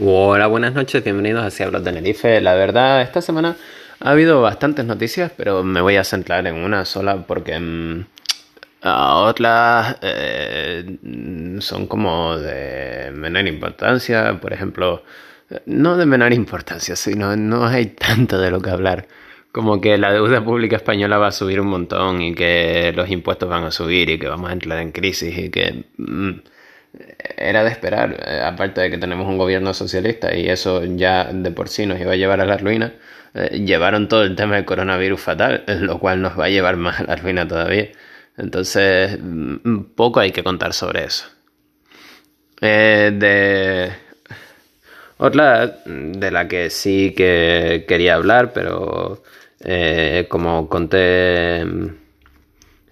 Hola, buenas noches, bienvenidos a Si Hablo Tenerife. La verdad, esta semana ha habido bastantes noticias, pero me voy a centrar en una sola porque mm, otras eh, son como de menor importancia. Por ejemplo, no de menor importancia, sino no hay tanto de lo que hablar. Como que la deuda pública española va a subir un montón y que los impuestos van a subir y que vamos a entrar en crisis y que... Mm, era de esperar, eh, aparte de que tenemos un gobierno socialista y eso ya de por sí nos iba a llevar a la ruina, eh, llevaron todo el tema del coronavirus fatal, lo cual nos va a llevar más a la ruina todavía. Entonces, mm, poco hay que contar sobre eso. Eh, de otra de la que sí que quería hablar, pero como conté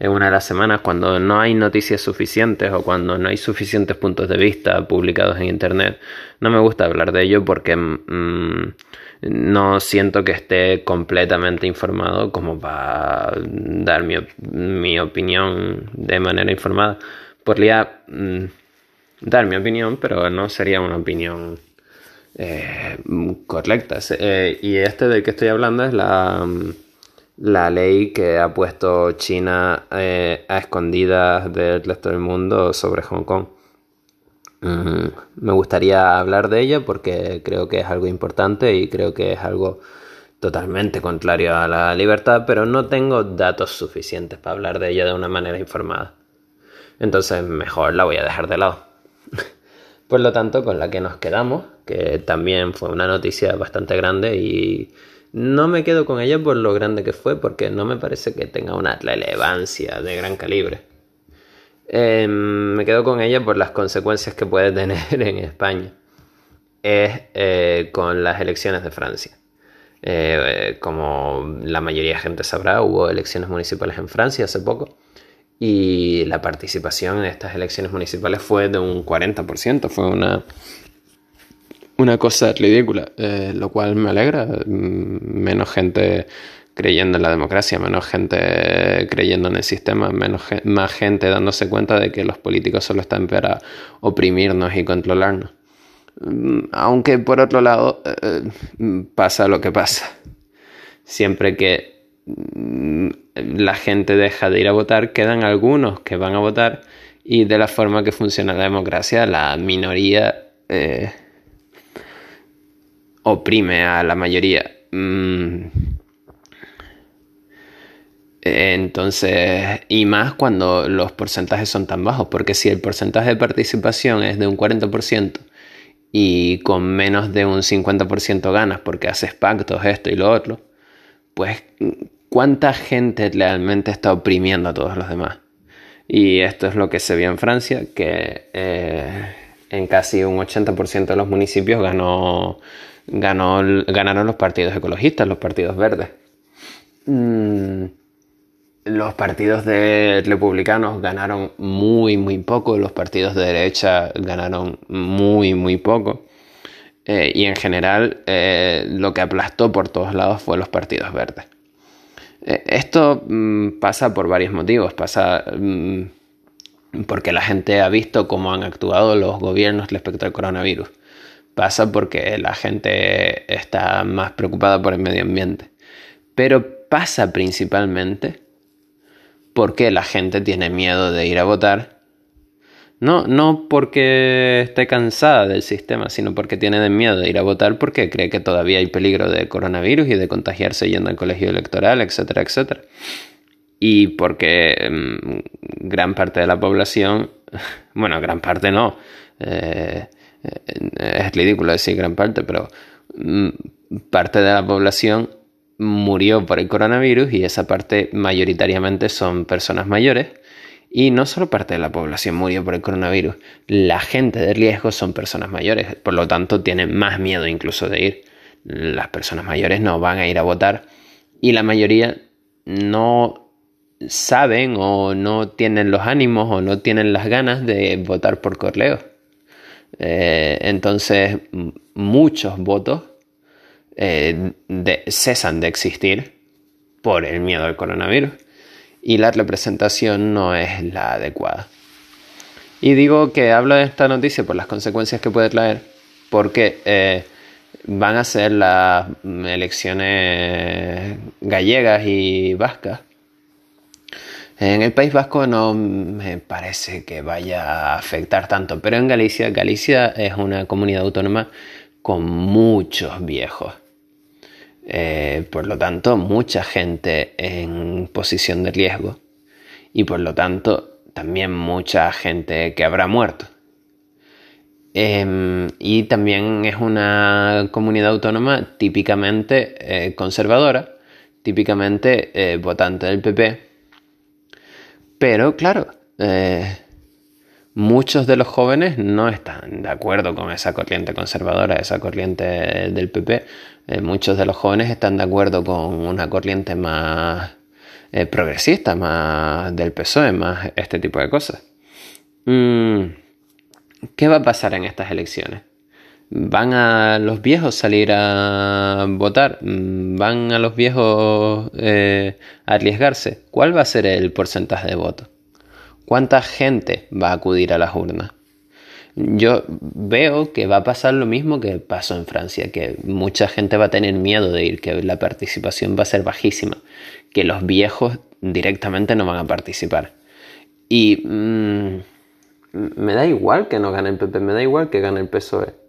en una de las semanas cuando no hay noticias suficientes o cuando no hay suficientes puntos de vista publicados en internet. No me gusta hablar de ello porque mm, no siento que esté completamente informado como para dar mi, opinión de manera informada. Podría mm, dar mi opinión, pero no sería una opinión eh, correcta. Eh, y este del que estoy hablando es la mm, la ley que ha puesto China eh, a escondidas del resto del mundo sobre Hong Kong. Mm, me gustaría hablar de ella porque creo que es algo importante y creo que es algo totalmente contrario a la libertad, pero no tengo datos suficientes para hablar de ella de una manera informada. Entonces mejor la voy a dejar de lado. Por lo tanto, con la que nos quedamos, que también fue una noticia bastante grande y no me quedo con ella por lo grande que fue, porque no me parece que tenga una relevancia de gran calibre. Em, me quedo con ella por las consecuencias que puede tener en España. Es eh, con las elecciones de Francia. Eh, como la mayoría de gente sabrá, hubo elecciones municipales en Francia hace poco y la participación en estas elecciones municipales fue de un 40%, fue una una cosa ridícula, eh, lo cual me alegra. Mm, menos gente creyendo en la democracia, menos gente creyendo en el sistema, menos más gente dándose cuenta de que los políticos solo están para oprimirnos y controlarnos. Mm, aunque por otro lado eh, pasa lo que pasa. Siempre que mm, la gente deja de ir a votar, quedan algunos que van a votar y de la forma que funciona la democracia, la minoría eh, oprime a la mayoría. Mm. Entonces, y más cuando los porcentajes son tan bajos, porque si el porcentaje de participación es de un 40% y con menos de un 50% ganas porque haces pactos, esto y lo otro, pues ¿cuánta gente realmente está oprimiendo a todos los demás? Y esto es lo que se vio en Francia, que eh, en casi un 80% de los municipios ganó ganó, ganaron los partidos ecologistas, los partidos verdes. Mm, los partidos republicanos ganaron muy, muy poco, los partidos de derecha ganaron muy, muy poco. Eh, y en general eh, lo que aplastó por todos lados fue los partidos verdes. Eh, esto mm, pasa por varios motivos. Pasa mm, porque la gente ha visto cómo han actuado los gobiernos respecto al coronavirus pasa porque la gente está más preocupada por el medio ambiente. Pero pasa principalmente porque la gente tiene miedo de ir a votar. No, no porque esté cansada del sistema, sino porque tiene miedo de ir a votar porque cree que todavía hay peligro de coronavirus y de contagiarse yendo al colegio electoral, etcétera, etcétera. Y porque mm, gran parte de la población, bueno, gran parte no, eh, es ridículo decir gran parte, pero mm, parte de la población murió por el coronavirus y esa parte mayoritariamente son personas mayores. Y no solo parte de la población murió por el coronavirus, la gente de riesgo son personas mayores, por lo tanto tienen más miedo incluso de ir. Las personas mayores no van a ir a votar y la mayoría no saben o no tienen los ánimos o no tienen las ganas de votar por correo. Eh, entonces, muchos votos eh, cesan de existir por el miedo al coronavirus y la representación no es la adecuada. Y digo que hablo de esta noticia por las consecuencias que puede traer, porque eh, van a ser las elecciones gallegas y vascas. En el País Vasco no me parece que vaya a afectar tanto, pero en Galicia, Galicia es una comunidad autónoma con muchos viejos. Eh, por lo tanto, mucha gente en posición de riesgo y por lo tanto también mucha gente que habrá muerto. Em, y también es una comunidad autónoma típicamente eh, conservadora, típicamente eh, votante del PP. Pero claro, eh, muchos de los jóvenes no están de acuerdo con esa corriente conservadora, esa corriente del PP. muchos de los jóvenes están de acuerdo con una corriente más progresista, más del PSOE, más este tipo de cosas. Mm. ¿Qué va a pasar en estas elecciones? ¿Van a los viejos salir a votar? ¿Van a los viejos eh, a arriesgarse? ¿Cuál va a ser el porcentaje de voto? ¿Cuánta gente va a acudir a las urnas? Yo veo que va a pasar lo mismo que pasó en Francia, que mucha gente va a tener miedo de ir, que la participación va a ser bajísima, que los viejos directamente no van a participar. Y mm, me da igual que no gane el PP, me da igual que gane el PSOE.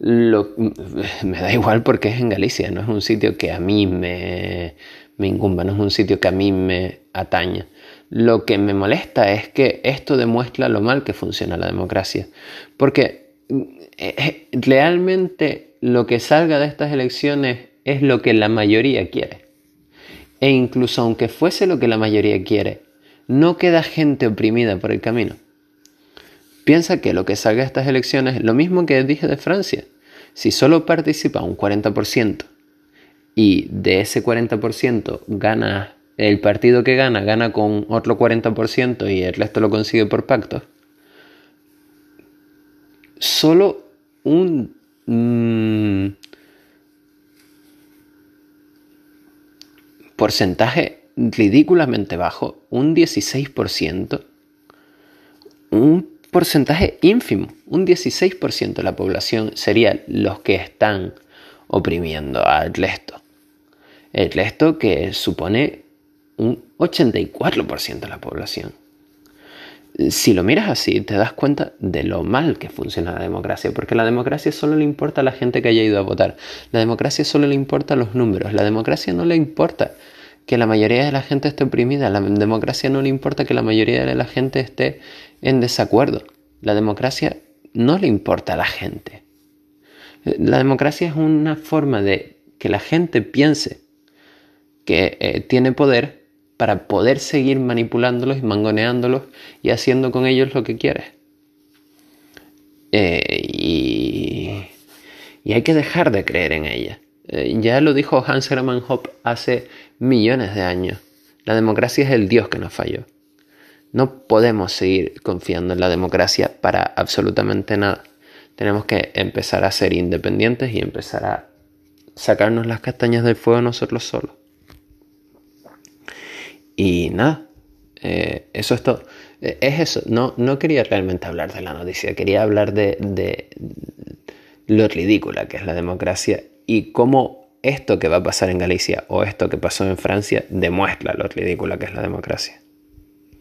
Me da igual porque es en Galicia, no es un sitio que a mí me, me incumba, no es un sitio que a mí me ataña. Lo que me molesta es que esto demuestra lo mal que funciona la democracia. Porque eh, eh, realmente lo que salga de estas elecciones es lo que la mayoría quiere. E incluso aunque fuese lo que la mayoría quiere, no queda gente oprimida por el camino. Piensa que lo que salga de estas elecciones es lo mismo que dije de Francia. Si solo participa un 40% y de ese 40% gana el partido que gana, gana con otro 40% y el resto lo consigue por pacto, solo un mm, porcentaje ridículamente bajo, un 16%, un porcentaje ínfimo, un 16% de la población serían los que están oprimiendo al resto. El resto que supone un 84% de la población. Si lo miras así, te das cuenta de lo mal que funciona la democracia, porque la democracia solo le importa a la gente que haya ido a votar. La democracia solo le importa los números. La democracia no le importa que la mayoría de la gente esté oprimida. La democracia no le importa que la mayoría de la gente esté en desacuerdo. La democracia no le importa a la gente. La democracia es una forma de que la gente piense que eh, tiene poder para poder seguir manipulándolos y mangoneándolos y haciendo con ellos lo que quiere. Eh, y, hay que dejar de creer en ella. Eh, ya lo dijo Hans Hermann Hoppe hace millones de años. La democracia es el Dios que nos falló. No podemos seguir confiando en la democracia para absolutamente nada. Tenemos que empezar a ser independientes y empezar a sacarnos las castañas del fuego nosotros solos. Y nada, eh, eso es todo. Eh, es eso, no, no quería realmente hablar de la noticia, quería hablar de, de lo ridícula que es la democracia y cómo esto que va a pasar en Galicia o esto que pasó en Francia demuestra lo ridícula que es la democracia.